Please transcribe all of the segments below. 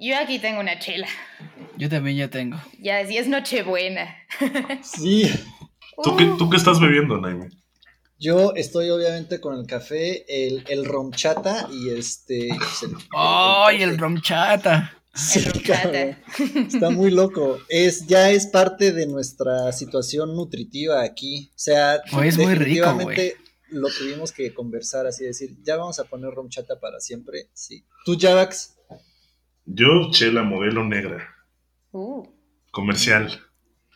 Yo aquí tengo una chela. Yo también ya tengo. Ya, sí es Nochebuena. Sí. ¿Tú, qué, ¿Tú qué estás bebiendo, Naime? Yo estoy obviamente con el café, el, el romchata y este. el- ¡Ay, el romchata! Sí, El romchata. cabrón. Está muy loco. Es, ya es parte de nuestra situación nutritiva aquí. O sea, Oh, es muy rico, definitivamente lo tuvimos que conversar así, decir, ya vamos a poner romchata para siempre. Sí. ¿Tú, Javax? Yo, chela modelo negra, Uh, comercial.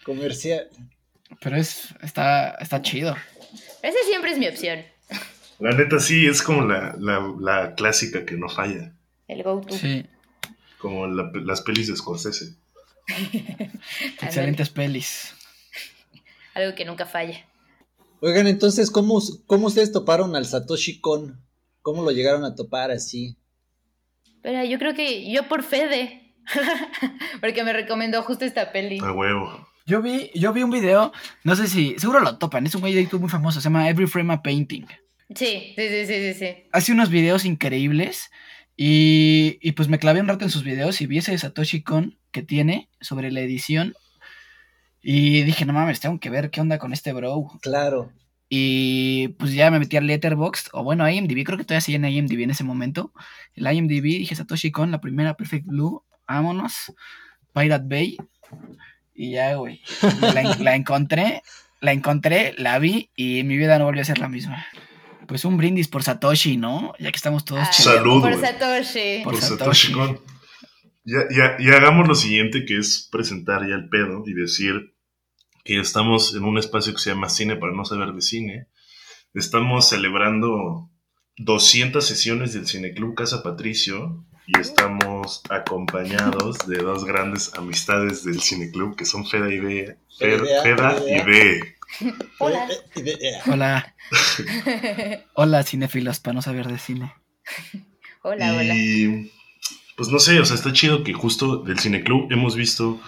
Comercial. Pero es, está, está chido. esa siempre es mi opción. La neta sí, es como la, la, la clásica que no falla. El go-to. Sí. Como la- las pelis de Scorsese. Excelentes pelis. Algo que nunca falla. Oigan, entonces, ¿cómo, ¿cómo ustedes toparon al Satoshi Kon? ¿Cómo lo llegaron a topar así? Pero yo creo que yo por Fede. Porque me recomendó justo esta peli. A huevo. Yo vi, yo vi un video, no sé si, seguro lo topan, es un güey de YouTube muy famoso, se llama Every Frame a Painting. Sí, sí, sí, sí, sí, sí. Hace unos videos increíbles y, y pues me clavé un rato en sus videos y vi ese Satoshi Kon que tiene sobre la edición y dije, no mames, tengo que ver qué onda con este bro. Claro. Y pues ya me metí al Letterboxd, o bueno, a IMDb, creo que todavía sigue en IMDb en ese momento. El IMDb, dije Satoshi Kon, la primera Perfect Blue, vámonos. Pirate Bay. Y ya, güey. La, la encontré, la encontré, la vi y mi vida no volvió a ser la misma. Pues un brindis por Satoshi, ¿no? Ya que estamos todos Ah, chidos. Salud, Por. Satoshi. Por Por Satoshi. Satoshi Kon. Ya, ya, y hagamos lo siguiente, que es presentar ya el pedo y decir que estamos en un espacio que se llama Cine para no saber de cine. Estamos celebrando 200 sesiones del Cineclub Casa Patricio y estamos acompañados de dos grandes amistades del Cineclub que son Feda y Be. Fer- Feda, Feda y. Be. Hola. Hola, hola cinéfilos para no saber de cine. hola, hola. Y pues no sé, o sea, está chido que justo del Cineclub hemos visto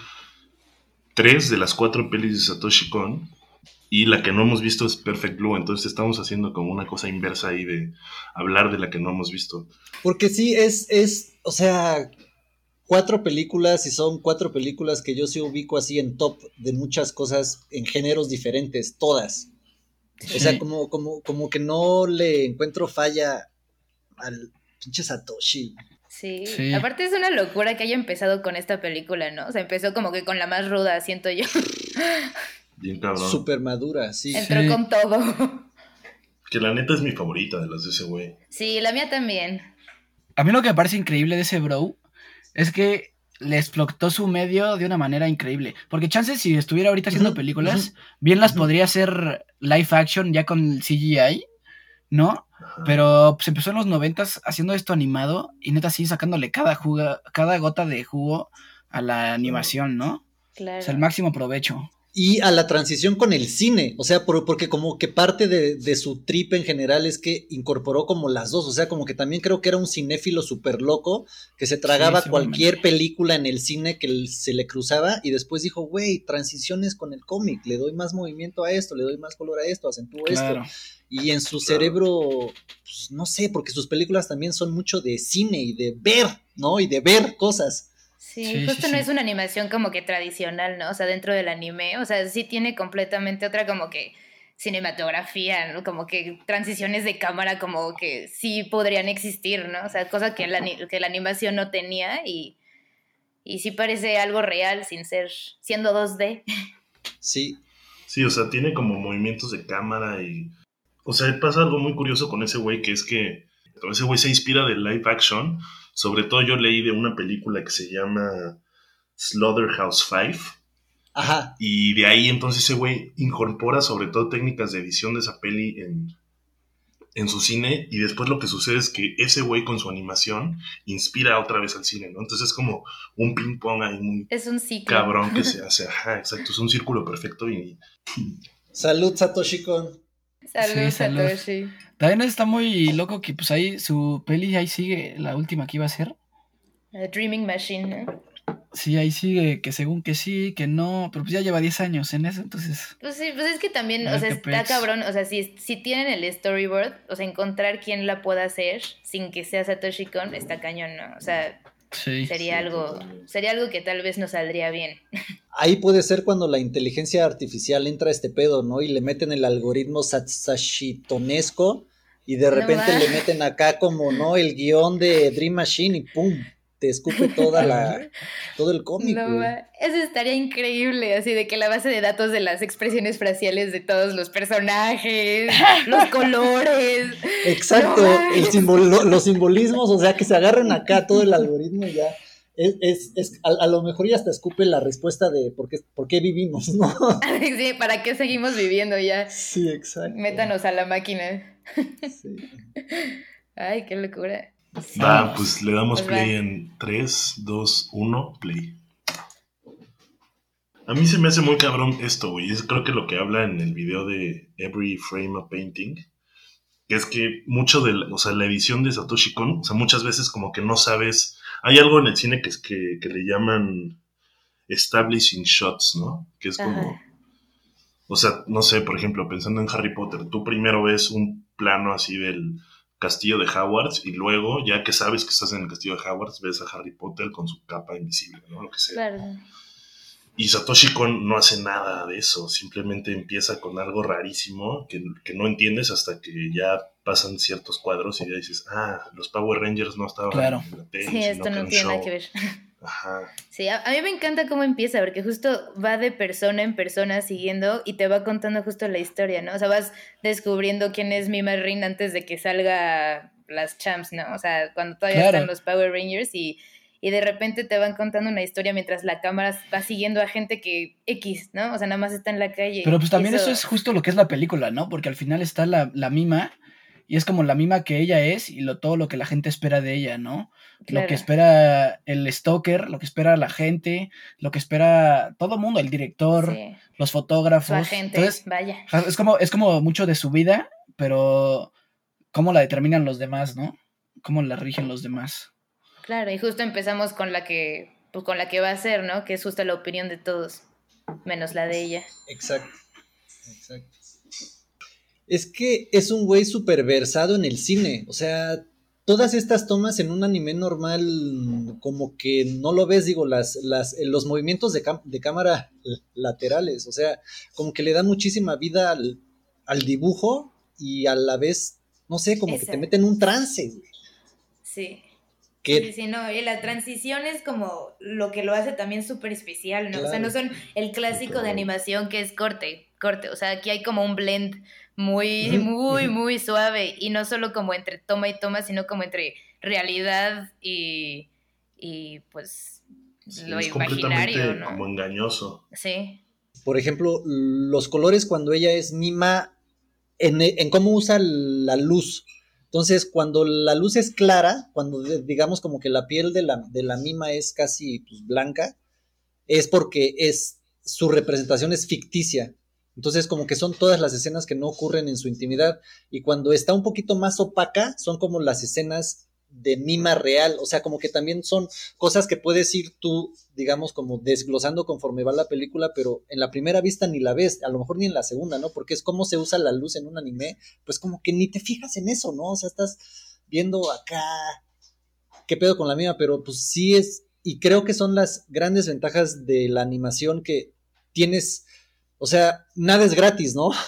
tres de las cuatro pelis de Satoshi Kon y la que no hemos visto es Perfect Blue, entonces estamos haciendo como una cosa inversa ahí de hablar de la que no hemos visto. Porque sí, es, es, o sea, cuatro películas y son cuatro películas que yo sí ubico así en top de muchas cosas en géneros diferentes, todas. O sea, como, como, como que no le encuentro falla al pinche Satoshi. Sí. Sí. Aparte es una locura que haya empezado con esta película, ¿no? O sea, empezó como que con la más ruda, siento yo. Bien cabrón. Súper madura, sí. Entró Sí. con todo. Que la neta es mi favorita de las de ese güey. Sí, la mía también. A mí lo que me parece increíble de ese bro es que le explotó su medio de una manera increíble. Porque chances si estuviera ahorita haciendo películas, bien las podría hacer live action ya con CGI, ¿no? Ajá. Pero pues empezó en los noventas haciendo esto animado y neta sí sacándole cada juga- cada gota de jugo a la animación, ¿no? Claro. O sea, el máximo provecho. Y a la transición con el cine, o sea, por- porque como que parte de, de su trip en general es que incorporó como las dos, o sea, como que también creo que era un cinéfilo súper loco que se tragaba Sí, cualquier película en el cine que se le cruzaba y después dijo, güey, transiciones con el cómic, le doy más movimiento a esto, le doy más color a esto, acentúo Claro. esto. Y en su Claro. cerebro, pues, no sé, porque sus películas también son mucho de cine y de ver, ¿no? Y de ver cosas. Sí, Sí, justo sí, no sí. es una animación como que tradicional, ¿no? O sea, dentro del anime, o sea, sí tiene completamente otra como que cinematografía, ¿no? Como que transiciones de cámara como que sí podrían existir, ¿no? O sea, cosa que la, que la animación no tenía y, y sí parece algo real sin ser, siendo 2D. Sí, Sí, o sea, tiene como movimientos de cámara y... O sea, pasa algo muy curioso con ese güey, que es que ese güey se inspira de live action. Sobre todo yo leí de una película que se llama Slaughterhouse 5. ajá, Y de ahí entonces ese güey incorpora sobre todo técnicas de edición de esa peli en, en su cine. Y después lo que sucede es que ese güey con su animación inspira otra vez al cine, ¿no? Entonces es como un ping pong ahí muy Es un ciclo. cabrón que se hace. Ajá, exacto. Es un círculo perfecto y... salud Satoshi Kon. Salud, Sí, salud. Satoshi. También está muy loco que pues ahí su peli ahí sigue, la última que iba a ser. A Dreaming Machine, ¿no? Sí, ahí sigue, que según que sí, que no, pero pues ya lleva 10 años en eso, entonces... Pues sí, pues es que también, o sea, está pex. cabrón, o sea, si, si tienen el storyboard, o sea, encontrar quién la pueda hacer sin que sea Satoshi Kon, está cañón, ¿no? O sea, Sí. Sería Sí, algo, sería algo que tal vez nos saldría bien. Ahí puede ser cuando la inteligencia artificial entra a este pedo, ¿no? Y le meten el algoritmo satsashitonesco y de No repente le meten acá como, ¿no? El guion de Dream Machine y ¡pum! Te escupe toda la, todo el cómic, No, eso estaría increíble, así de que la base de datos de las expresiones faciales de todos los personajes, los colores. Exacto, No el los simbolismos, o sea, que se agarren acá todo el algoritmo ya. Es, es, es- a, a lo mejor ya hasta escupe la respuesta de por qué, por qué vivimos, ¿no? Sí, ¿para qué seguimos viviendo ya? Sí, exacto. Métanos a la máquina. Sí. Ay, qué locura. Va, pues le damos Pues play va. en 3, 2, 1, play. A mí se me hace muy cabrón esto, güey. Es creo que lo que habla en el video de Every Frame a Painting, que es que mucho de, la- o sea, la edición de Satoshi Kon, o sea, muchas veces como que no sabes, hay algo en el cine que es que, que le llaman establishing shots, ¿no? Que es como, Ajá. o sea, no sé, por ejemplo, pensando en Harry Potter, tú primero ves un plano así del castillo de Hogwarts y luego, ya que sabes que estás en el castillo de Hogwarts, ves a Harry Potter con su capa invisible, ¿no? Lo que sea. Claro. Y Satoshi Kon no hace nada de eso, simplemente empieza con algo rarísimo que, que no entiendes hasta que ya pasan ciertos cuadros y ya dices, ah, los Power Rangers no estaban Claro. en la tele, Sí, sino esto no tiene nada show". que ver. Ajá. Sí, a, a mí me encanta cómo empieza, porque justo va de persona en persona siguiendo y te va contando justo la historia, ¿no? O sea, vas descubriendo quién es Mima Rin antes de que salga las champs, ¿no? O sea, cuando todavía Claro. están los Power Rangers y, y de repente te van contando una historia mientras la cámara va siguiendo a gente que X, ¿no? O sea, nada más está en la calle. Pero pues también eso es justo lo que es la película, ¿no? Porque al final está la, la mima y es como la mima que ella es y lo, todo lo que la gente espera de ella, ¿no? Lo que espera el stalker, lo que espera la gente, lo que espera todo el mundo, el director, Sí, los fotógrafos. agente, Entonces, vaya. es como, es como mucho de su vida, pero cómo la determinan los demás, ¿no? Cómo la rigen los demás. Claro, y justo empezamos con la que, pues con la que va a ser, ¿no? Que es justo la opinión de todos, menos la de ella. Exacto. Exacto. Es que es un güey súper versado en el cine. O sea, todas estas tomas en un anime normal, como que no lo ves, digo, las, las, los movimientos de, de cámara laterales. O sea, como que le dan muchísima vida al, al dibujo y a la vez, no sé, como que te meten en un trance, güey. Sí. Sí, sí, no, y la transición es como lo que lo hace también súper especial, ¿no? O sea, no son el clásico de animación que es corte, corte, o sea, aquí hay como un blend muy, muy, muy suave, y no solo como entre toma y toma, sino como entre realidad y, y pues, Sí, lo es imaginario, como engañoso. Sí, por ejemplo, los colores cuando ella es mima, en, en cómo usa la luz. Entonces, cuando la luz es clara, cuando digamos como que la piel de la, de la mima es casi pues, blanca, es porque es su representación es ficticia. Entonces, como que son todas las escenas que no ocurren en su intimidad. Y cuando está un poquito más opaca, son como las escenas de mima real. O sea, como que también son cosas que puedes ir tú, digamos, como desglosando conforme va la película, pero en la primera vista ni la ves, a lo mejor ni en la segunda, ¿no? Porque es cómo se usa la luz en un anime, pues como que ni te fijas en eso, ¿no? O sea, estás viendo acá qué pedo con la mía, pero pues sí es, y creo que son las grandes ventajas de la animación que tienes, o sea, nada es gratis, ¿no?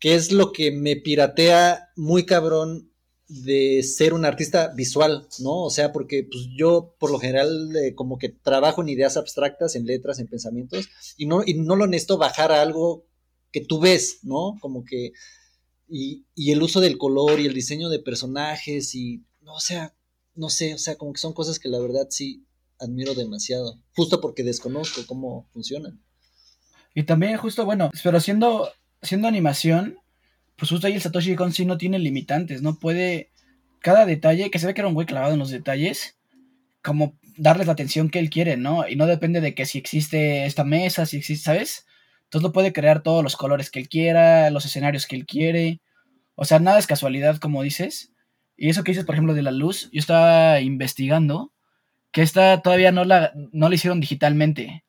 Que es lo que me piratea muy cabrón de ser un artista visual, ¿no? O sea, porque pues yo por lo general como que trabajo en ideas abstractas, en letras, en pensamientos, y no, y no lo necesito bajar a algo que tú ves, ¿no? Como que, y, y el uso del color y el diseño de personajes y, no, o sea, no sé, o sea, como que son cosas que la verdad sí admiro demasiado, justo porque desconozco cómo funcionan. Y también justo, bueno, pero siendo, siendo animación, pues justo ahí el Satoshi Kon sí no tiene limitantes, no puede cada detalle, que se ve que era un güey clavado en los detalles, como darles la atención que él quiere, ¿no? Y no depende de que si existe esta mesa, si existe, ¿sabes? Entonces lo puede crear todos los colores que él quiera, los escenarios que él quiere. O sea, nada es casualidad, como dices. Y eso que dices, por ejemplo, de la luz, yo estaba investigando que esta todavía no la, no la hicieron digitalmente.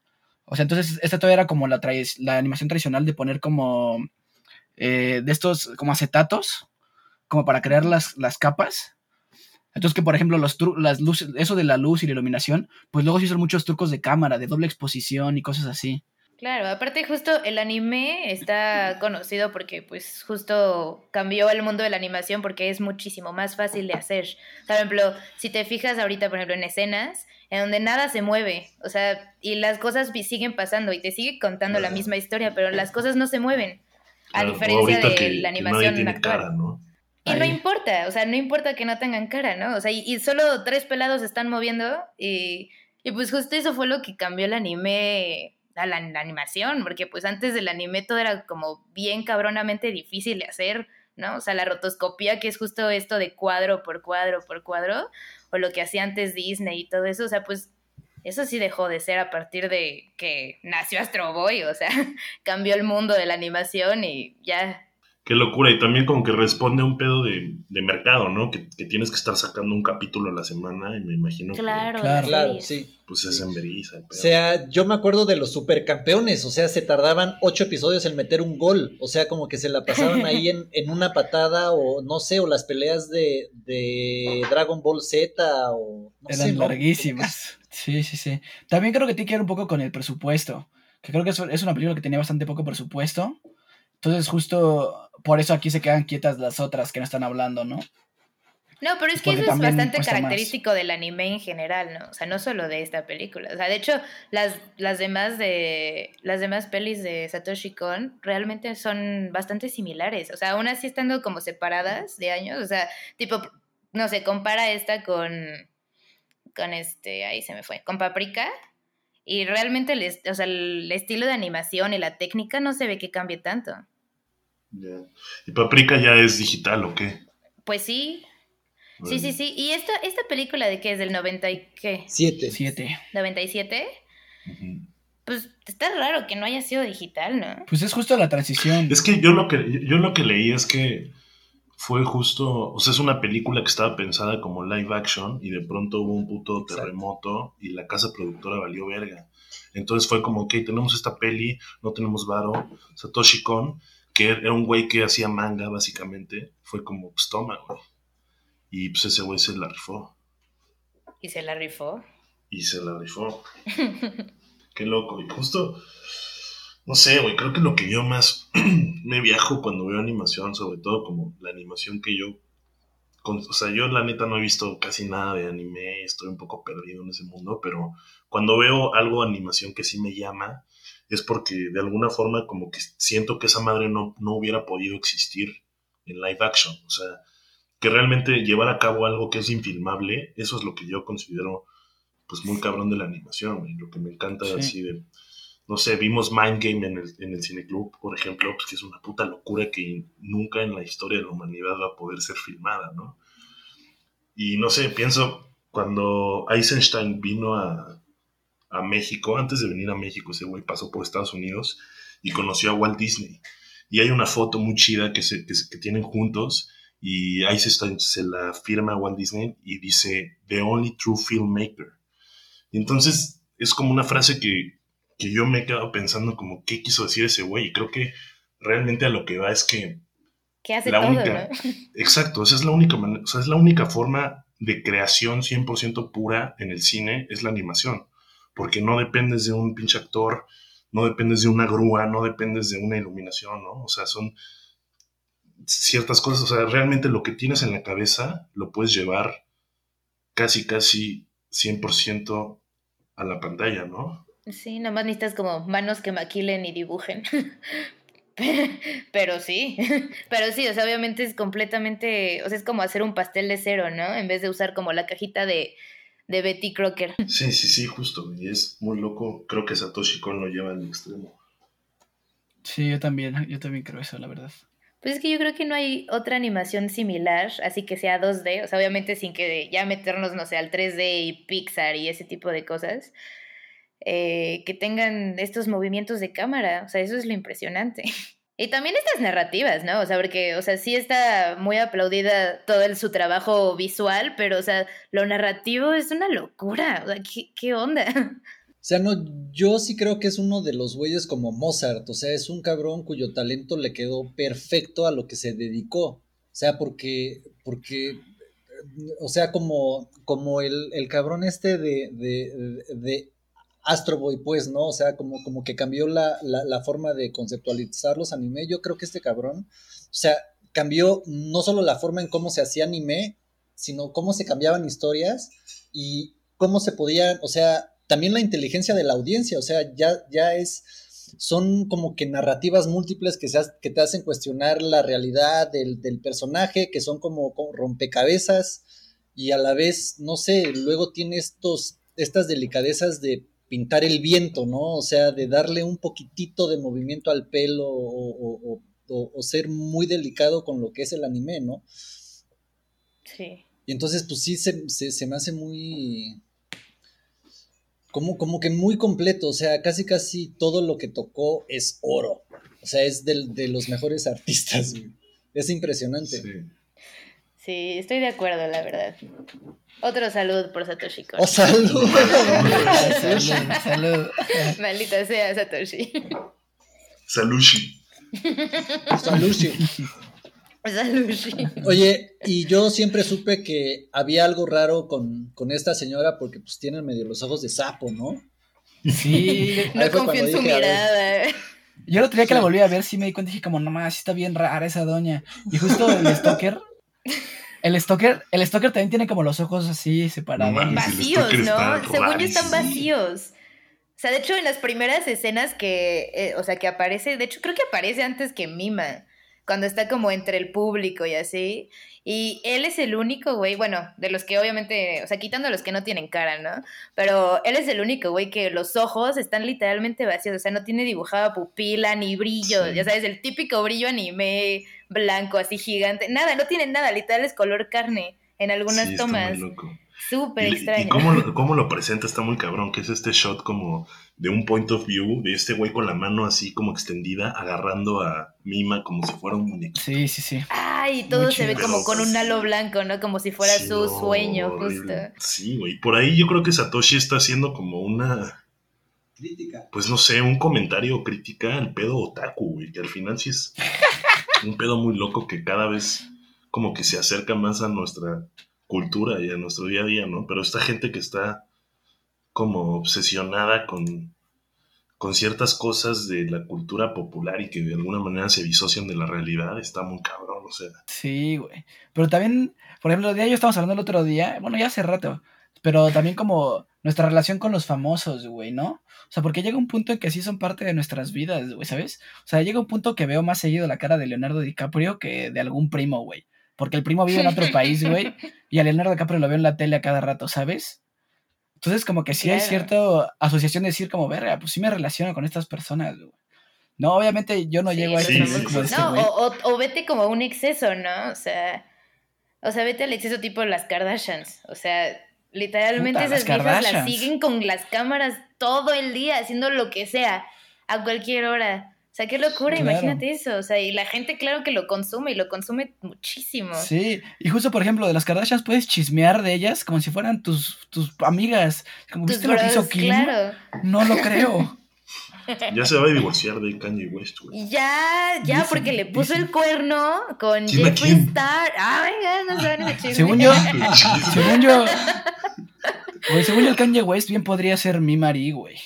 O sea, entonces esta todavía era como la, la animación tradicional de poner como eh, de estos como acetatos, como para crear las, las capas. Entonces que, por ejemplo, los las luces, eso de la luz y la iluminación, pues luego sí son muchos trucos de cámara, de doble exposición y cosas así. Claro, aparte justo el anime está conocido porque pues justo cambió el mundo de la animación porque es muchísimo más fácil de hacer. Por ejemplo, si te fijas ahorita, por ejemplo, en escenas en donde nada se mueve, o sea, y las cosas siguen pasando y te sigue contando la Ajá. misma historia, pero las cosas no se mueven, a Claro, diferencia de que- la que nadie animación tiene cara, ¿no? Y no Ahí. importa, o sea, no importa que no tengan cara, ¿no? O sea, y, y solo tres pelados se están moviendo y, y pues justo eso fue lo que cambió el anime la, la animación, porque pues antes del anime todo era como bien cabronamente difícil de hacer, ¿no? O sea, la rotoscopía, que es justo esto de cuadro por cuadro por cuadro, o lo que hacía antes Disney y todo eso, o sea, pues eso sí dejó de ser a partir de que nació Astro Boy, o sea, cambió el mundo de la animación y ya Qué locura. Y también como que responde a un pedo de, de mercado, ¿no? Que, que tienes que estar sacando un capítulo a la semana y me imagino Claro, Claro. las Claro, series. sí. que pues es en veriza. el O sea, yo me acuerdo de los supercampeones, o sea, se tardaban ocho episodios en meter un gol, o sea, como que se la pasaban ahí en, en una patada o no sé, o las peleas de, de Dragon Ball Z o no Eran sé, ¿no? larguísimas. Sí, sí, sí. También creo que tiene que ver un poco con el presupuesto. Que creo que es, es una película que tenía bastante poco presupuesto. Entonces, justo por eso aquí se quedan quietas las otras que no están hablando, ¿no? No, pero es que Porque eso es bastante más. característico del anime en general, ¿no? O sea, no solo de esta película. O sea, de hecho, las, las demás de las demás pelis de Satoshi Kon realmente son bastante similares. O sea, aún así estando como separadas de años. O sea, tipo, no sé, compara esta con. con este. Ahí se me fue. Con Paprika. Y realmente el, o sea, el estilo de animación y la técnica no se ve que cambie tanto. Ya. ¿Y Paprika ya es digital o qué? Pues sí. Sí, sí, sí. ¿Y esta, esta película de qué es? ¿Del 90 y qué? Siete. Siete. ¿97? Ujú. Pues está raro que no haya sido digital, ¿no? Pues es justo la transición. Es que yo lo que yo lo que leí es que fue justo, o sea, es una película que estaba pensada como live action y de pronto hubo un puto Exacto. terremoto y la casa productora valió verga. Entonces fue como, ok, tenemos esta peli, no tenemos varo, Satoshi Kon, que era un güey que hacía manga básicamente, fue como, pues toma, güey. Y pues ese güey se la rifó Y se la rifó. y se la rifó. Qué loco. Y justo, no sé, güey, creo que lo que yo más me viajo cuando veo animación, sobre todo como la animación que yo... con- o sea, yo la neta no he visto casi nada de anime, estoy un poco perdido en ese mundo, pero cuando veo algo de animación que sí me llama, es porque de alguna forma como que siento que esa madre no, no hubiera podido existir en live action. O sea, que realmente llevar a cabo algo que es infilmable, eso es lo que yo considero pues muy cabrón de la animación, güey. Lo que me encanta Sí. así de, no sé, vimos Mind Game en el, en el cineclub, por ejemplo, pues que es una puta locura que nunca en la historia de la humanidad va a poder ser filmada, ¿no? Y no sé, pienso, cuando Eisenstein vino a, a México, antes de venir a México, ese güey pasó por Estados Unidos y conoció a Walt Disney. Y hay una foto muy chida que, se, que, se- que tienen juntos y Eisenstein se la firma a Walt Disney y dice, The only true filmmaker. Y entonces es como una frase que, que yo me he quedado pensando como, ¿qué quiso decir ese güey? Y creo que realmente a lo que va es que Que hace La todo, única. ¿no? Exacto, esa es la única o sea, es la única forma de creación 100% pura en el cine, es la animación, porque no dependes de un pinche actor, no dependes de una grúa, no dependes de una iluminación, ¿no? O sea, son ciertas cosas, o sea, realmente lo que tienes en la cabeza lo puedes llevar casi, casi 100% a la pantalla, ¿no? Sí, nomás necesitas como manos que maquilen y dibujen. Pero sí, pero sí, o sea, obviamente es completamente, o sea, es como hacer un pastel de cero, ¿no? En vez de usar como la cajita de, de Betty Crocker. Sí, sí, sí, justo, y es muy loco, creo que Satoshi Kon lo lleva al extremo. Sí, yo también, yo también creo eso, la verdad. Pues es que yo creo que no hay otra animación similar, así que sea 2D, o sea, obviamente sin que ya meternos, no sé, al 3D y Pixar y ese tipo de cosas, eh, que tengan estos movimientos de cámara, o sea, eso es lo impresionante. Y también estas narrativas, ¿no? O sea, porque, o sea, sí está muy aplaudida todo su trabajo visual, pero, o sea, lo narrativo es una locura, o sea, ¿qué, qué onda? O sea, no, yo sí creo que es uno de los güeyes como Mozart, o sea, es un cabrón cuyo talento le quedó perfecto a lo que se dedicó. O sea, porque, porque o sea, como, como el, el cabrón este de, de, Astro Boy, pues, ¿no? O sea, como, como que cambió la, la, forma de conceptualizar los anime. Yo creo que este cabrón, o sea, cambió no solo la forma en cómo se hacía anime, sino cómo se cambiaban historias y cómo se podían, o sea, también la inteligencia de la audiencia, o sea, ya, ya es, son como que narrativas múltiples que, se, que te hacen cuestionar la realidad del, del personaje, que son como, como, rompecabezas y a la vez, no sé, luego tiene estos, estas delicadezas de pintar el viento, ¿no? O sea, de darle un poquitito de movimiento al pelo o, o, o, ser muy delicado con lo que es el anime, ¿no? Sí. Y entonces, pues sí, se, se, se me hace muy, como, como que muy completo, o sea, casi casi todo lo que tocó es oro. O sea, es del, de los mejores artistas. Es impresionante. Sí. Sí. estoy de acuerdo, la verdad. Otro salud por Satoshi Kon. ¡Oh, salud! salud, salud. Maldita sea Satoshi. Salushi. Salushi. Salushi. Oye, y yo siempre supe que había algo raro con, con esta señora porque pues tiene medio los ojos de sapo, ¿no? Sí. no confío en su dije, mirada. Yo el otro día que la volví a ver, sí me di cuenta y dije como, no más, sí está bien rara esa doña. Y justo el stalker, el stalker, el stalker también tiene como los ojos así separados. No mames. Vacíos, ¿no? Según yo están vacíos. O sea, de hecho, en las primeras escenas que, eh, o sea, que aparece, de hecho, creo que aparece antes que Mima, cuando está como entre el público y así. Y él es el único, güey, bueno, de los que obviamente, o sea, quitando a los que no tienen cara, ¿no? Pero él es el único, güey, que los ojos están literalmente vacíos, o sea, no tiene dibujada pupila ni brillo, Sí. ya sabes, el típico brillo anime blanco, así gigante. Nada, no tiene nada, literal es color carne en algunas Sí, está tomas. muy loco. Súper extraño. y cómo, lo- cómo lo presenta está muy cabrón, que es este shot como de un point of view, de este güey con la mano así como extendida, agarrando a Mima como si fuera un muñeco. Sí, sí, sí. Ay, todo Muy se ve como con un halo blanco, ¿no? Como si fuera Sí, su sueño, horrible. justo. Sí, güey. Por ahí yo creo que Satoshi está haciendo como una, Crítica. pues no sé, un comentario o crítica al pedo otaku, güey, que al final sí es un pedo muy loco que cada vez como que se acerca más a nuestra cultura y a nuestro día a día, ¿no? Pero esta gente que está como obsesionada con, con ciertas cosas de la cultura popular y que de alguna manera se disocian de la realidad, está muy cabrón, o sea. Sí, güey. Pero también, por ejemplo, el día yo estábamos hablando el otro día, bueno, ya hace rato, pero también como nuestra relación con los famosos, güey, ¿no? O sea, porque llega un punto en que sí son parte de nuestras vidas, güey, ¿sabes? O sea, llega un punto que veo más seguido la cara de Leonardo DiCaprio que de algún primo, güey. Porque el primo vive en otro país, güey, y a Leonardo DiCaprio lo veo en la tele a cada rato, ¿sabes? Entonces, como que sí hay Claro. cierta asociación de decir, como, verga, pues sí me relaciono con estas personas, güey. No, obviamente yo no Sí, llego a ese sí, sí, como sí. este No, güey. o, o- o vete como a un exceso, ¿no? O sea, o sea, vete al exceso tipo las Kardashians. O sea, literalmente Puta, las esas viejas las Kardashians. siguen con las cámaras todo el día, haciendo lo que sea, a cualquier hora. O sea, qué locura, Claro. imagínate eso. O sea, y la gente, claro que lo consume y lo consume muchísimo. Sí, y justo por ejemplo, de las Kardashians puedes chismear de ellas como si fueran tus, tus amigas. Como, Tus ¿viste lo que hizo bros, Kim? claro. No lo creo. Ya se va a divorciar de Kanye West, güey. Ya, ya, Dicen, porque le puso dicen. el cuerno con ¿Quién a Jeffree? Star. Ah, venga, no saben ese chisme. Según yo, según yo, güey, según yo el Kanye West bien podría ser mi Mari, güey.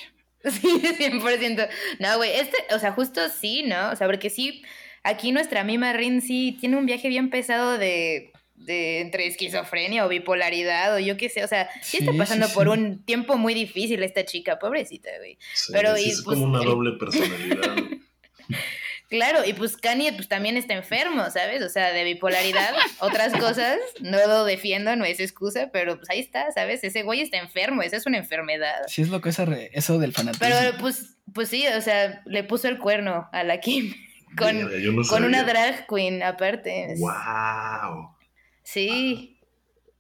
Sí, 100%. No, güey, este, o sea, justo sí, ¿no? O sea, porque sí, aquí nuestra mima Rin sí tiene un viaje bien pesado de, de entre esquizofrenia o bipolaridad o yo qué sé, o sea, sí, está pasando sí, por un tiempo muy difícil esta chica, pobrecita, güey. Sí, Pero, sí, y, es pues, como una el- doble personalidad. Claro, y pues Kanye pues también está enfermo, ¿sabes? O sea, de bipolaridad, otras cosas, no lo defiendo, no es excusa, pero pues ahí está, ¿sabes? Ese güey está enfermo, esa es una enfermedad. Sí es lo que es eso del fanatismo. Pero pues, pues sí, o sea, le puso el cuerno a la Kim con, no una drag queen aparte. ¡Wow! Sí.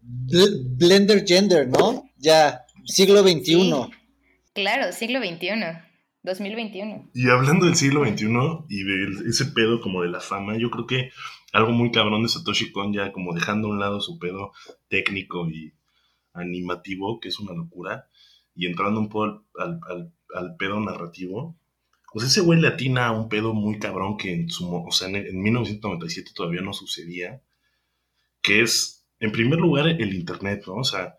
Bl- Blender Gender, ¿no? Ya, siglo XXI. Sí. Claro, siglo XXI, 2021. Y hablando del siglo XXI y de ese pedo como de la fama, yo creo que algo muy cabrón de Satoshi Kon, ya como dejando a un lado su pedo técnico y animativo, que es una locura, y entrando un poco al, al- al- pedo narrativo, pues ese güey le atina a un pedo muy cabrón que en, su, o sea, en 1997 todavía no sucedía, que es en primer lugar, el Internet, ¿no? O sea,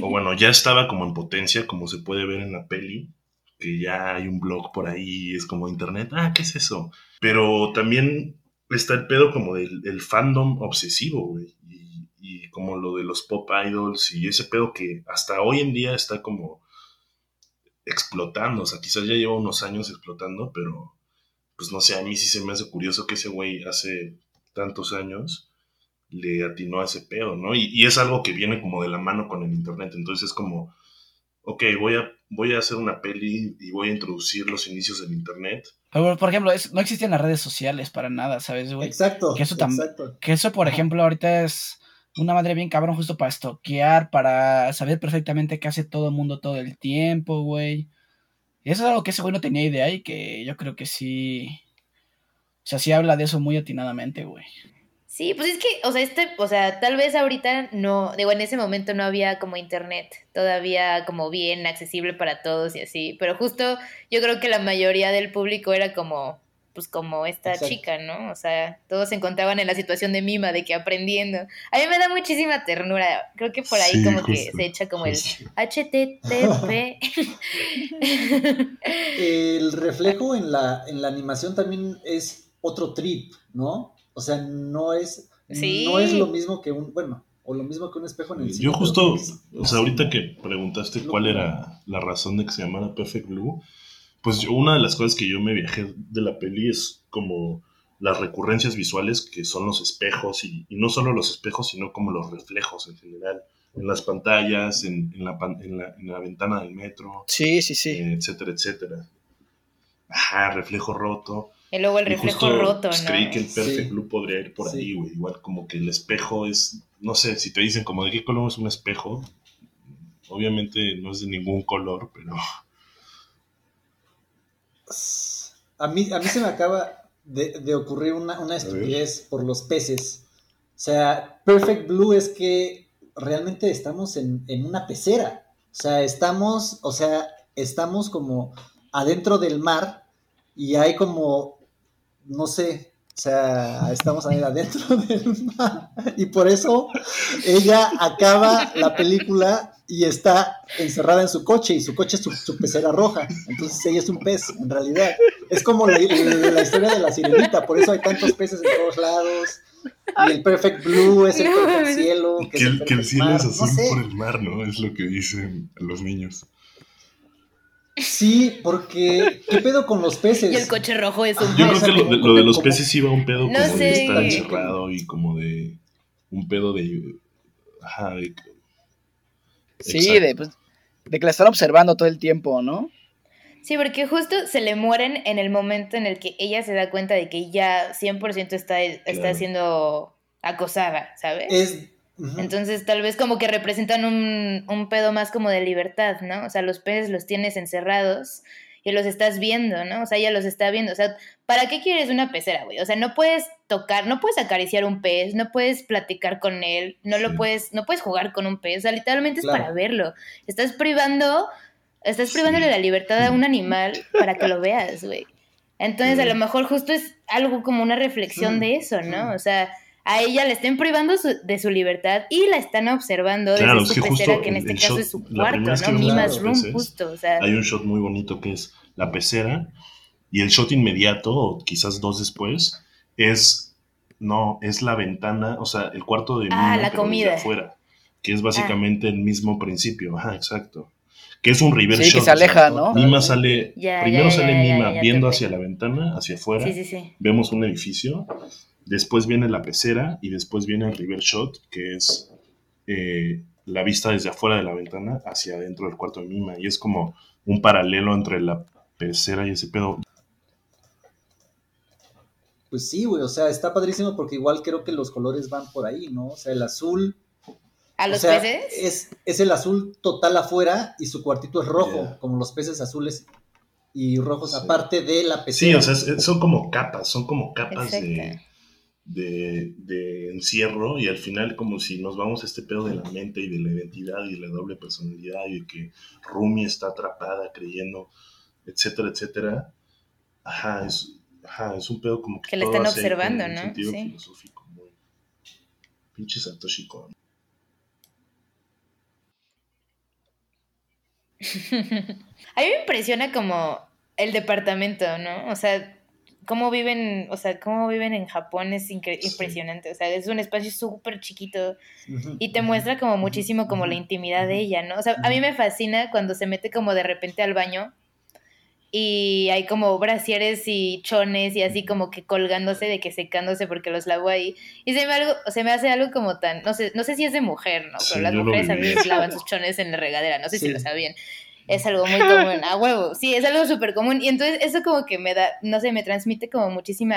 o bueno, ya estaba como en potencia, como se puede ver en la peli, que ya hay un blog por ahí, es como Internet, ah, ¿qué es eso? Pero también está el pedo como del, del fandom obsesivo, güey. Y, y como lo de los pop idols y ese pedo que hasta hoy en día está como explotando. O sea, quizás ya lleva unos años explotando, pero pues no sé, a mí sí se me hace curioso que ese güey hace tantos años le atinó a ese pedo, ¿no? Y, y es algo que viene como de la mano con el Internet. Entonces es como, ok, voy a, voy a hacer una peli y voy a introducir los inicios del Internet. Pero, por ejemplo, es- no existían las redes sociales para nada, ¿sabes, güey? Exacto. Que eso tam- exacto. Que eso, por ejemplo, ahorita es una madre bien cabrón justo para estoquear, para saber perfectamente qué hace todo el mundo todo el tiempo, güey. Y eso es algo que ese güey no tenía idea y que yo creo que sí... O sea, sí habla de eso muy atinadamente, güey. Sí, pues es que, o sea, este, o sea, tal vez ahorita no, digo, en ese momento no había como internet todavía como bien accesible para todos y así, pero justo yo creo que la mayoría del público era como, pues como esta Exacto. chica, ¿no? O sea, todos se encontraban en la situación de Mima, de que aprendiendo. A mí me da muchísima ternura, creo que por ahí Sí, como que se echa como justo. el HTTP. El reflejo en la, en la animación también es otro trip, ¿no? O sea, no es, Sí. no es lo mismo que un, bueno, o lo mismo que un espejo en el cine, Yo justo, o sea, ahorita que preguntaste cuál era la razón de que se llamara Perfect Blue, pues yo- una de las cosas que yo me viajé de la peli es como las recurrencias visuales que son los espejos y, y no solo los espejos, sino como los reflejos en general, en las pantallas, en, en la, pan- en la- en la ventana del metro, Sí, sí, eh, etcétera, etcétera. Ajá, reflejo roto. Y luego el Y reflejo justo, roto, pues, ¿no? creí que el Perfect Sí. Blue podría ir por Sí. ahí, güey. Igual como que el espejo es, no sé, si te dicen como de qué color es un espejo, obviamente no es de ningún color, pero A mí, a mí se me acaba de, de ocurrir una, una estupidez por los peces. O sea, Perfect Blue es que realmente estamos en, en una pecera. O sea, estamos, o sea, estamos como adentro del mar y hay como, no sé, o sea, estamos ahí adentro del mar. Y por eso ella acaba la película y está encerrada en su coche y su coche es su, su pecera roja. Entonces ella es un pez, en realidad. Es como la, la- la historia de la sirenita, por eso hay tantos peces en todos lados. Y el Perfect Blue es el Perfect. Cielo. que es el, que el perfect cielo mar, es no azul sé. por el mar, ¿no? Es lo que dicen los niños. Sí, porque ¿qué pedo con los peces? Y el coche rojo es un Yo creo que lo de, lo de los peces iba un pedo No como de sé. estar encerrado y como de un pedo de... Ajá, de... Sí, de, pues, de que la están observando todo el tiempo, ¿no? Sí, porque justo se le mueren en el momento en el que ella se da cuenta de que ya 100% está, está Claro. siendo acosada, ¿sabes? Es. Entonces tal vez como que representan un, un pedo más como de libertad, ¿no? O sea, los peces los tienes encerrados y los estás viendo, ¿no? O sea, ella los está viendo. O sea, ¿para qué quieres una pecera, güey? O sea, no puedes tocar, no puedes acariciar un pez, no puedes platicar con él, no lo puedes, no puedes jugar con un pez. O sea, literalmente es para verlo. Estás privando, estás privándole Sí. la libertad a un animal para que lo veas, güey. Entonces, a lo mejor justo es algo como una reflexión de eso, ¿no? O sea, a ella le están privando su- de su libertad y la están observando Claro, desde es su que pecera, justo que en este caso shot- es su la cuarto, que ¿no? Mima's room, justo, o sea. Hay un shot muy bonito que es la pecera y el shot inmediato, o quizás dos después, es, no, es la ventana, o sea, el cuarto de Ah, Mima, la pero desde comida. afuera, que es básicamente el mismo principio, ajá, exacto. Que es un reverse Sí, que shot. se o sea, aleja, ¿no? Mima sale, Ya, primero ya, sale ya, Mima viendo hacia la ventana, hacia afuera, Sí, sí, sí. vemos un edificio, después viene la pecera y después viene el reverse shot, que es eh, la vista desde afuera de la ventana hacia adentro del cuarto de Mima. Y es como un paralelo entre la pecera y ese pedo. Pues sí, güey, o sea, está padrísimo porque igual creo que los colores van por ahí, ¿no? O sea, el azul. ¿A o los sea, peces? Es, es el azul total afuera y su cuartito es rojo, Yeah. como los peces azules y rojos, Sí. aparte de la Sí, pecera. o sea, es- son como capas, son como capas Exacto. de, de encierro y al final como si nos vamos a este pedo de la mente y de la identidad y de la doble personalidad y de que Rumi está atrapada creyendo, etcétera, etcétera. Ajá, es, ajá, es un pedo como que... Que le están observando, un ¿no? sentido Sí. filosófico muy- Pinche Satoshi Kon. A mí me impresiona como el departamento, ¿no? O sea, cómo viven, o sea, cómo viven en Japón es Sí. impresionante. O sea, es un espacio súper chiquito y te muestra como muchísimo como la intimidad de ella, ¿no? O sea, a mí me fascina cuando se mete como de repente al baño y hay como brasieres y chones y así como que colgándose de que secándose porque los lavó ahí. Y se me, algo, se me hace algo como tan, no sé, no sé si es de mujer, ¿no? Pero Sí, las mujeres a veces lavan sus chones en la regadera, no sé si lo sabían. Es algo muy común, a huevo, sí, es algo súper común. Y entonces eso como que me da, no sé, me transmite como muchísima,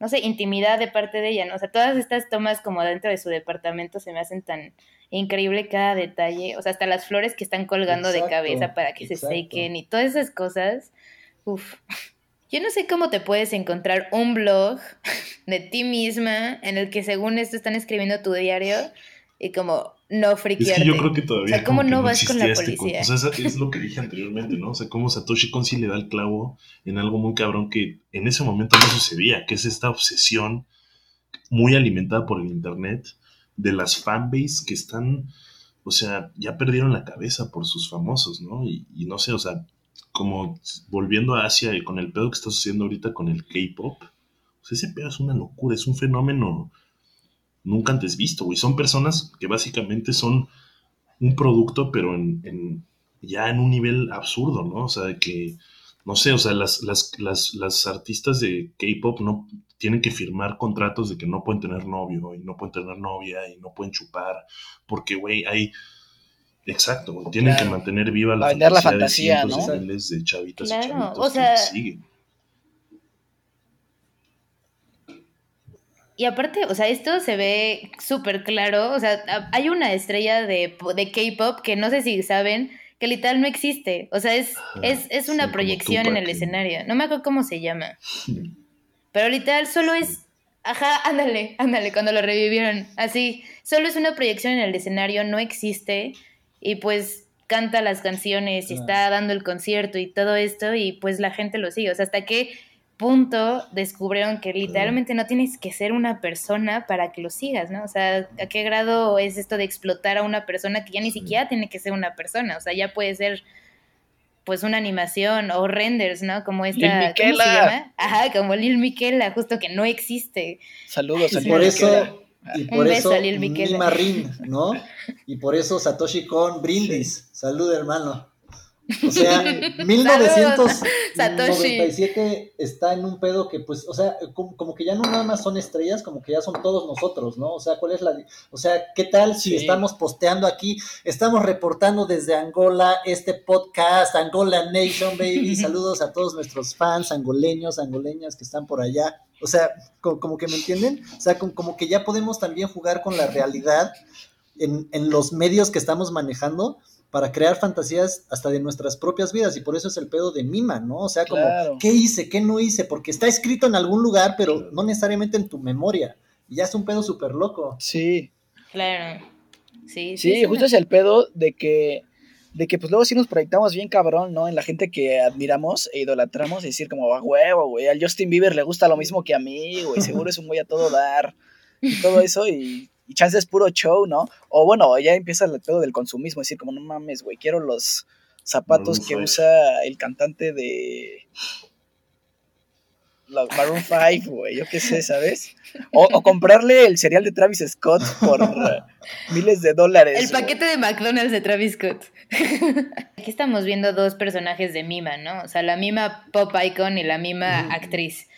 no sé, intimidad de parte de ella, ¿no? O sea, todas estas tomas como dentro de su departamento se me hacen tan increíble cada detalle. O sea, hasta las flores que están colgando de cabeza para que se exacto. sequen y todas esas cosas. Uf. Yo no sé cómo te puedes encontrar un blog de ti misma en el que según esto están escribiendo tu diario y como no Es friquearte. que yo creo que todavía. O sea, ¿cómo no vas con la este con- policía? o sea, es, es lo que dije anteriormente, ¿no? O sea, cómo Satoshi Kon sí le da el clavo en algo muy cabrón que en ese momento no sucedía, que es esta obsesión muy alimentada por el internet de las fanbase que están, o sea, ya perdieron la cabeza por sus famosos, ¿no? Y, y no sé, o sea, como volviendo a Asia y con el pedo que está sucediendo ahorita con el K-pop, o sea, ese pedo es una locura, es un fenómeno nunca antes visto, güey. Son personas que básicamente son un producto, pero en, en- ya en un nivel absurdo, ¿no? O sea, de que, no sé, o sea, las, las, las, las artistas de K-pop no tienen que firmar contratos de que no pueden tener novio y no pueden tener novia y no pueden chupar, porque, güey, hay... Exacto, güey, tienen Claro. que mantener viva la vender la fantasía, de fantasía, cientos de ¿no? miles de chavitas Claro, y chavitos o sea, que siguen. Y aparte, o sea, esto se ve súper claro. O sea, hay una estrella de, de K-pop que no sé si saben que literal no existe. O sea, es, Ajá, es, es una sí, proyección en el en- escenario. No me acuerdo cómo se llama. Pero literal solo es. Ajá, ándale, ándale, cuando lo revivieron. Así, solo es una proyección en el escenario, no existe. Y pues canta las canciones y está dando el concierto y todo esto. Y pues la gente lo sigue. O sea, hasta qué punto descubrieron que literalmente no tienes que ser una persona para que lo sigas, ¿no? O sea, ¿a qué grado es esto de explotar a una persona que ya ni Sí. siquiera tiene que ser una persona? O sea, ya puede ser pues una animación o renders, ¿no? Como esta, Lil ¿cómo se Miquela. llama? Ajá, como Lil Miquela, justo que no existe. Saludos por eso, y Un por beso eso a Lil Miquela. Mima Rin, ¿no? Y por eso Satoshi Kon brindis. Salud, hermano. O sea, 1997 está en un pedo que, pues, o sea, como, como que ya no nada más son estrellas, como que ya son todos nosotros, ¿no? O sea, ¿cuál es la, o sea, qué tal si Sí. estamos posteando aquí, estamos reportando desde Angola este podcast, Angola Nation, baby, saludos a todos nuestros fans angoleños, angoleñas que están por allá, o sea, como, como que me entienden, o sea, como, como que ya podemos también jugar con la realidad en, en los medios que estamos manejando para crear fantasías hasta de nuestras propias vidas y por eso es el pedo de Mima, ¿no? O sea, como, Claro. ¿qué hice? ¿Qué no hice? Porque está escrito en algún lugar, pero no necesariamente en tu memoria. Y ya es un pedo súper loco. Sí, Claro. Sí, sí, es justo es el pedo de que, de que pues luego sí nos proyectamos bien cabrón, ¿no? En la gente que admiramos e idolatramos y decir como, a huevo, güey, al Justin Bieber le gusta lo mismo que a mí, güey, seguro es un güey a todo dar y todo eso y, y chance es puro show, ¿no? O bueno, ya empieza el pedo del consumismo, decir como, no mames, güey, quiero los zapatos Maroon que usa el cantante de... Los Maroon 5, güey, yo qué sé, ¿sabes? O, o comprarle el cereal de Travis Scott por miles de dólares. El paquete de McDonald's de Travis Scott. Aquí estamos viendo dos personajes de Mima, ¿no? O sea, la Mima pop icon y la Mima actriz.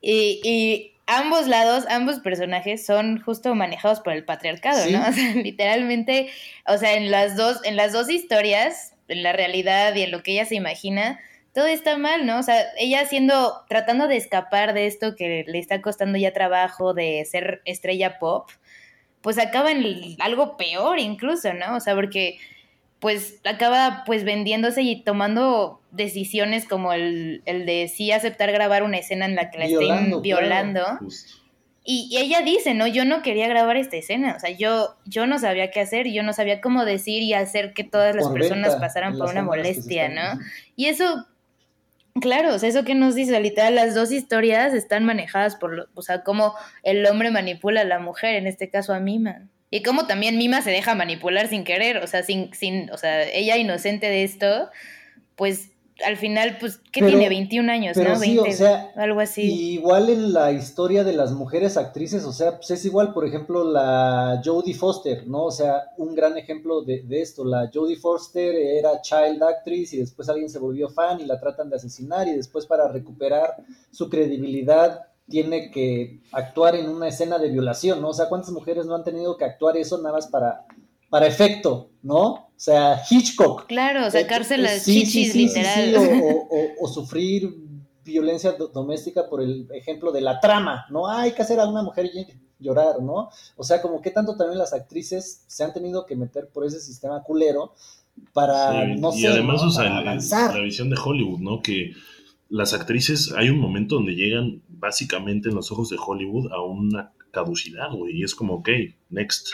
Y, y ambos lados, ambos personajes son justo manejados por el patriarcado, Sí. ¿no? O sea, literalmente, o sea, en las dos, en las dos historias, en la realidad y en lo que ella se imagina, todo está mal, ¿no? O sea, ella haciendo, tratando de escapar de esto que le está costando ya trabajo de ser estrella pop, pues acaba en algo peor incluso, ¿no? O sea, porque pues acaba pues vendiéndose y tomando decisiones como el, el de sí aceptar grabar una escena en la que la estén violando. Y, y ella dice, ¿no? Yo no quería grabar esta escena, o sea, yo, yo no sabía qué hacer, yo no sabía cómo decir y hacer que todas las personas pasaran por una molestia, ¿no? Y eso, Claro, o sea, eso que nos dice, literal, las dos historias están manejadas por, lo- o sea, cómo el hombre manipula a la mujer, en este caso a Mima. Y cómo también Mima se deja manipular sin querer, o sea, sin, sin, o sea, ella inocente de esto, pues al final, pues, ¿qué Pero- tiene? 21 años, ¿no? sí, o 20, sea, algo así. Igual en la historia de las mujeres actrices, o sea, pues es igual, por ejemplo, la Jodie Foster, ¿no? O sea, un gran ejemplo de, de esto. La Jodie Foster era child actress y después alguien se volvió fan y la tratan de asesinar y después para recuperar su credibilidad tiene que actuar en una escena de violación, ¿no? O sea, ¿cuántas mujeres no han tenido que actuar eso nada más para, para efecto, ¿no? O sea, Hitchcock. Claro, sacarse Eh, las sí, sí, chichis, sí, sí, literal. sí, o, o- o- o sufrir violencia do- doméstica por el ejemplo de la trama, ¿no? Hay que hacer a una mujer ll- llorar, ¿no? O sea, como que tanto también las actrices se han tenido que meter por ese sistema culero para, Sí, no y sé, además, ¿no? o sea, Para avanzar. la visión de Hollywood, ¿no? Que las actrices, hay un momento donde llegan básicamente en los ojos de Hollywood a una caducidad, güey, y es como, ok, next.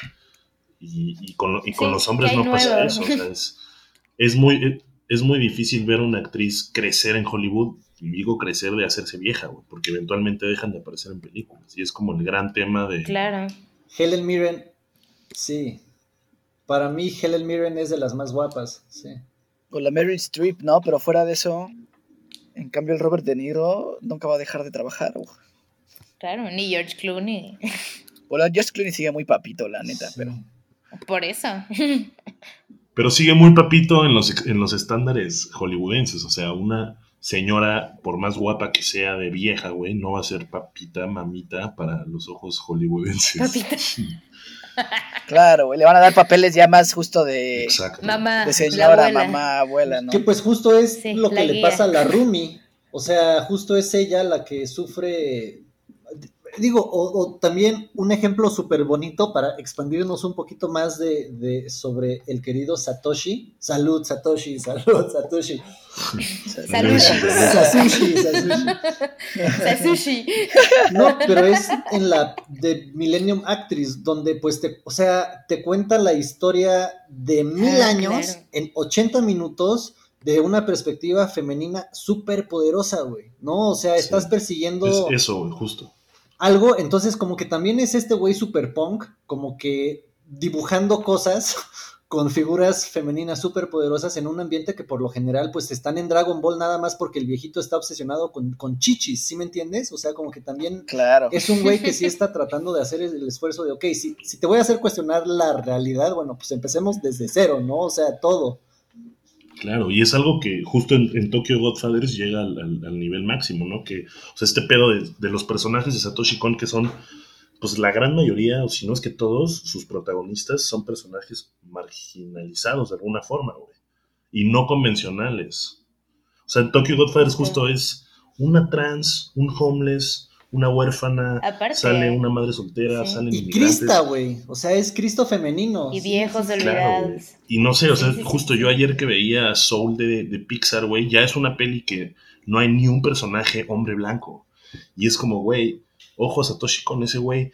Y, y con, y con Sí, los hombres no pasa eso, o sea, es, es muy, es muy difícil ver a una actriz crecer en Hollywood, y digo crecer de hacerse vieja, güey, porque eventualmente dejan de aparecer en películas, y es como el gran tema de... Claro. Helen Mirren, sí. Para mí Helen Mirren es de las más guapas, sí. O la Meryl Streep, no, pero fuera de eso, en cambio el Robert De Niro nunca va a dejar de trabajar. Claro, ni George Clooney. O la Just Clooney sigue muy papito, la neta, Sí. pero Por eso. Pero sigue muy papito en los, en los estándares hollywoodenses. O sea, una señora, por más guapa que sea de vieja, güey, no va a ser papita, mamita para los ojos hollywoodenses. Papita. claro, güey, le van a dar papeles ya más justo de, Exacto. Mamá. de señora, abuela. mamá, abuela, ¿no? Que pues justo es Sí, lo que le pasa a la Rumi. O sea, justo es ella la que sufre. Digo, o, o también un ejemplo súper bonito para expandirnos un poquito más de, de- sobre el querido Satoshi. Salud, Satoshi, salud, Satoshi. Salud. Satoshi, Satoshi. Sasushi. No, pero es en la de Millennium Actress, donde pues te, o sea, te cuenta la historia de mil Ah, años claro. en 80 minutos de una perspectiva femenina súper poderosa, güey, ¿no? O sea, estás Sí. persiguiendo Es eso, güey, justo. Algo, entonces como que también es este güey super punk, como que dibujando cosas con figuras femeninas súper poderosas en un ambiente que por lo general pues están en Dragon Ball nada más porque el viejito está obsesionado con, con chichis, ¿sí me entiendes? O sea, como que también Claro. es un güey que sí está tratando de hacer el, esfuerzo de, ok, si, si te voy a hacer cuestionar la realidad, bueno, pues empecemos desde cero, ¿no? O sea, todo. Claro, y es algo que justo en, en Tokyo Godfathers llega al, al- al nivel máximo, ¿no? Que, o sea, este pedo de, de los personajes de Satoshi Kon, que son, pues la gran mayoría, o si no es que todos, sus protagonistas son personajes marginalizados de alguna forma, güey. Y no convencionales. O sea, en Tokyo Godfathers justo es una trans, un homeless, una huérfana, Aparte. sale una madre soltera, Sí. salen Y inmigrantes. Crista, güey. O sea, es Cristo femenino. Y viejos sí. Claro, olvidados. Y no sé, o sea, sí, sí, justo sí. yo ayer que veía Soul de, de Pixar, güey, ya es una peli que no hay ni un personaje hombre blanco. Y es como, güey, ojo a Satoshi con ese güey.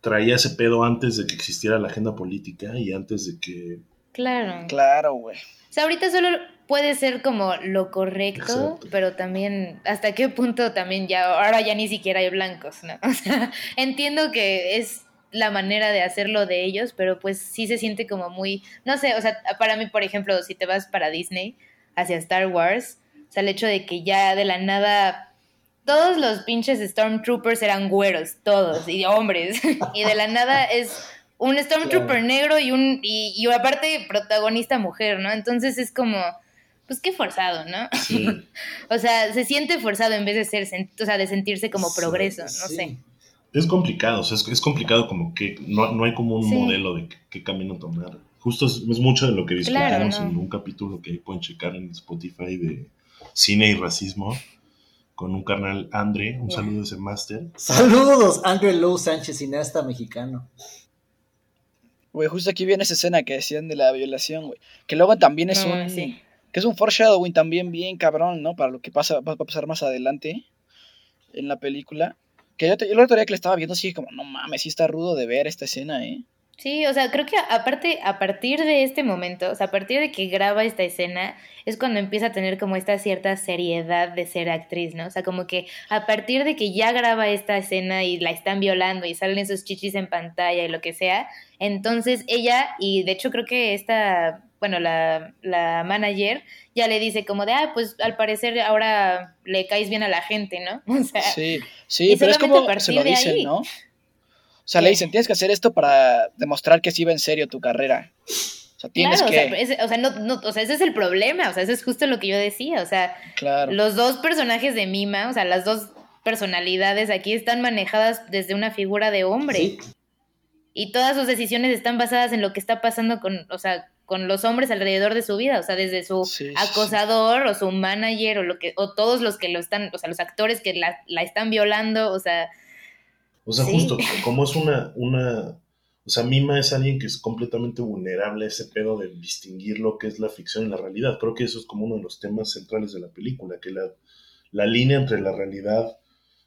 Traía ese pedo antes de que existiera la agenda política y antes de que. Claro. Claro, güey. O sea, ahorita solo puede ser como lo correcto, Exacto. pero también hasta qué punto también ya, ahora ya ni siquiera hay blancos, ¿no? O sea, entiendo que es la manera de hacerlo de ellos, pero pues sí se siente como muy, no sé, o sea, para mí, por ejemplo, si te vas para Disney, hacia Star Wars, o sea, el hecho de que ya de la nada todos los pinches Stormtroopers eran güeros, todos, y hombres, y de la nada es un Stormtrooper Claro. negro y un y, y aparte protagonista mujer, ¿no? Entonces es como pues qué forzado, ¿no? Sí, O sea, se siente forzado en vez de ser, o sea, de sentirse como Sí, progreso, no sí. sé. es complicado, o sea, es, es complicado como que no, no hay como un Sí. modelo de qué, camino tomar. Justo es, es mucho de lo que discutimos Claro, ¿no? en un capítulo que ahí pueden checar en Spotify de cine y racismo con un carnal Andre, un saludo a ese máster. Saludos, Andrew Lowe Sánchez, cineasta mexicano. Güey, justo aquí viene esa escena que decían de la violación, güey. Que luego también es No, un. sí. Que es un foreshadowing también bien cabrón, ¿no? Para lo que pasa, va a pasar más adelante en la película. Que yo, te- yo el otro día que le estaba viendo, sí, como, no mames, sí está rudo de ver esta escena, ¿eh? Sí, o sea, creo que aparte, a partir de este momento, o sea, a partir de que graba esta escena, es cuando empieza a tener como esta cierta seriedad de ser actriz, ¿no? O sea, como que a partir de que ya graba esta escena y la están violando y salen sus chichis en pantalla y lo que sea, entonces ella, y de hecho creo que esta, bueno, la, la manager ya le dice como de, ah, pues al parecer ahora le caes bien a la gente, ¿no? O sea, sí, sí, pero es como se lo dicen, ¿no? O sea, le dicen, tienes que hacer esto para demostrar que sí va en serio tu carrera. O sea, tienes claro, que... o, sea, ese, o, sea, no, no, o sea, ese es el problema, o sea, ese es justo lo que yo decía, o sea, claro. los dos personajes de Mima, o sea, las dos personalidades aquí están manejadas desde una figura de hombre. Sí. Y todas sus decisiones están basadas en lo que está pasando con, o sea, con los hombres alrededor de su vida, o sea, desde su Sí, sí, acosador o su manager o lo que o todos los que lo están, o sea, los actores que la, la están violando, o sea, O sea, Sí. justo, como es una, una, o sea, Mima es alguien que es completamente vulnerable a ese pedo de distinguir lo que es la ficción y la realidad. Creo que eso es como uno de los temas centrales de la película, que la, la línea entre la realidad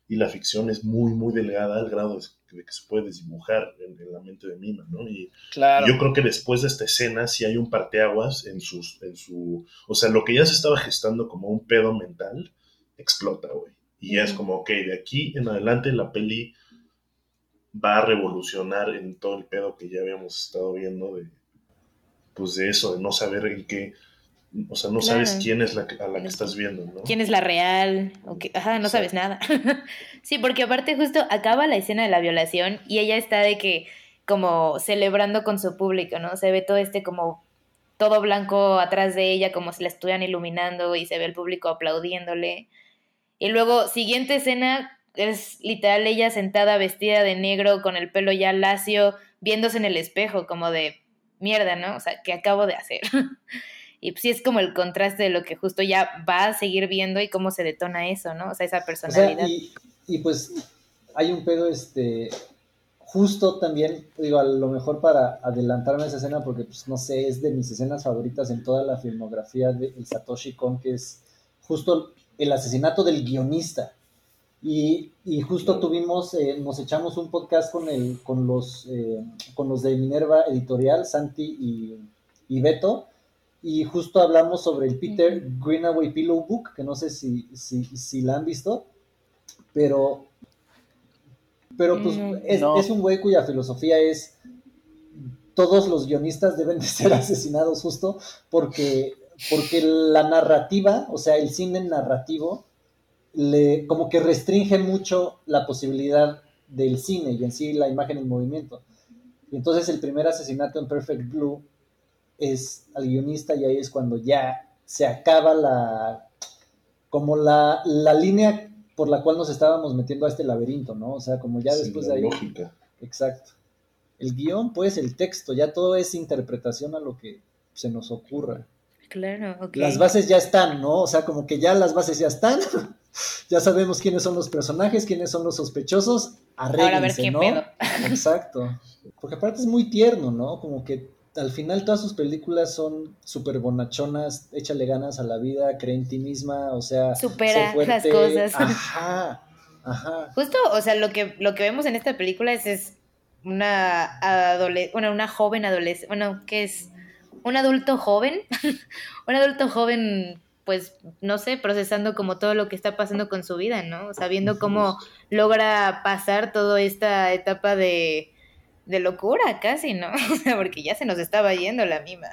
y la ficción es muy, muy delgada al grado de, de que se puede desdibujar en, en la mente de Mima, ¿no? Y Claro. yo creo que después de esta escena sí hay un parteaguas en sus, en su, o sea, lo que ya se estaba gestando como un pedo mental, explota, güey. Y ya es como, ok, de aquí en adelante la peli va a revolucionar en todo el pedo que ya habíamos estado viendo de, pues de eso, de no saber en qué, o sea, no Claro. sabes quién es la que- a la que estás viendo, ¿no? quién es la real, o qué- ajá, no sabes nada. sí, porque aparte justo acaba la escena de la violación y ella está de que como celebrando con su público, ¿no? Se ve todo este como todo blanco atrás de ella, como si la estuvieran iluminando y se ve el público aplaudiéndole. Y luego, siguiente escena, es literal ella sentada vestida de negro con el pelo ya lacio, viéndose en el espejo, como de mierda, ¿no? O sea, ¿qué acabo de hacer? y pues sí es como el contraste de lo que justo ya va a seguir viendo y cómo se detona eso, ¿no? O sea, esa O sea, personalidad. y, y pues hay un pedo, este, justo también, digo, a lo mejor para adelantarme a esa escena, porque pues no sé, es de mis escenas favoritas en toda la filmografía de el Satoshi Kon, que es justo el asesinato del guionista. Y, y justo tuvimos, eh, nos echamos un podcast con, el, con, los, eh, con los de Minerva Editorial, Santi y, y Beto, y justo hablamos sobre el Peter Greenaway Pillow Book, que no sé si, si, si la han visto, pero, pero pues Mm, es, no. es un güey cuya filosofía es todos los guionistas deben de ser asesinados justo porque, porque la narrativa, o sea, el cine narrativo, le, como que restringe mucho la posibilidad del cine y en sí la imagen en movimiento. Y entonces el primer asesinato en Perfect Blue es al guionista y ahí es cuando ya se acaba la como la, la línea por la cual nos estábamos metiendo a este laberinto, ¿no? O sea, como ya Sí, después la de ahí. lógica. Exacto. El guion, pues, el texto, ya todo es interpretación a lo que se nos ocurra. Claro, ok. Las bases ya están, ¿no? O sea, como que ya las bases ya están. ya sabemos quiénes son los personajes, quiénes son los sospechosos. Ahora a ver Arréglense, qué ¿no? pedo. Exacto. Porque aparte es muy tierno, ¿no? Como que al final todas sus películas son súper bonachonas, échale ganas a la vida, cree en ti misma, o sea, Supera las cosas. Ajá, ajá. Justo, o sea, lo que, lo que vemos en esta película es, es una adolescente, bueno, una joven adolescente, bueno, ¿qué es? Un adulto joven, un adulto joven, pues, no sé, procesando como todo lo que está pasando con su vida, ¿no? O sea, viendo cómo logra pasar toda esta etapa de, de locura casi, ¿no? O sea, porque ya se nos estaba yendo la mima.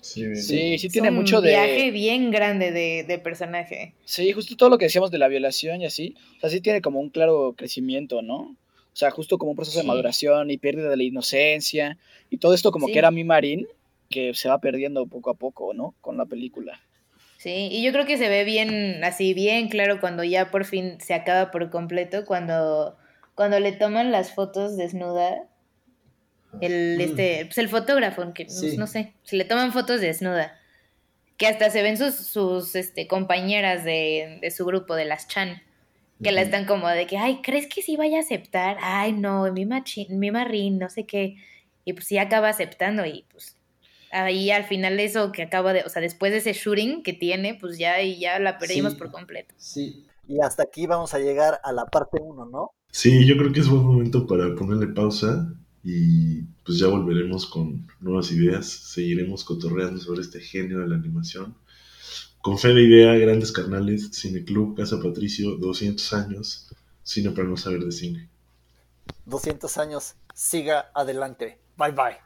Sí. Sí, tiene un mucho de... viaje bien grande de, de personaje. Sí, justo todo lo que decíamos de la violación y así, o sea, sí tiene como un claro crecimiento, ¿no? O sea, justo como un proceso de maduración y pérdida de la inocencia y todo esto como Sí. que era mi marín que se va perdiendo poco a poco, ¿no? Con la película. Sí, y yo creo que se ve bien, así bien claro cuando ya por fin se acaba por completo, cuando, cuando le toman las fotos desnuda, el, Mm. este, pues el fotógrafo, que no- Sí. no sé, se le toman fotos desnuda, que hasta se ven sus, sus este, compañeras de, de su grupo, de las Chan, que la están como de que, ay, ¿crees que sí vaya a aceptar? Ay, no, mi, machi, mi marrín, no sé qué, y pues sí acaba aceptando y pues ahí al final eso que acaba de, o sea, después de ese shooting que tiene, pues ya y ya la perdimos Sí. por completo. Sí, Y hasta aquí vamos a llegar a la parte 1, ¿no? Sí, yo creo que es buen momento para ponerle pausa Y pues ya volveremos con nuevas ideas, seguiremos cotorreando sobre este genio de la animación. Con fe de idea, grandes carnales, Cine Club, Casa Patricio, 200 años, cine para no saber de cine. 200 años, siga adelante. Bye bye.